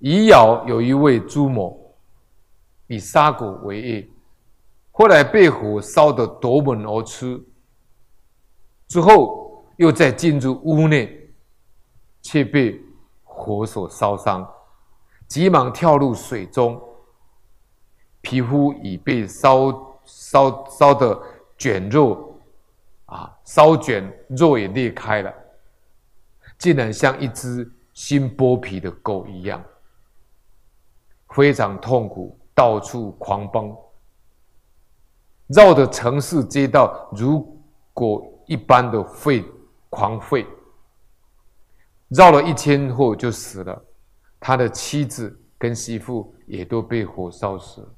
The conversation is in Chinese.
余姚有一位朱某，以杀狗为业，后来被火烧得夺门而出，之后又再进入屋内，却被火所烧伤，急忙跳入水中，皮肤已被烧烧烧得卷肉，啊，烧卷肉也裂开了，竟然像一只新剥皮的狗一样，非常痛苦，到处狂奔。绕着城市街道，如果一般的吠狂吠，绕了一圈后就死了。他的妻子跟媳妇也都被火烧死了。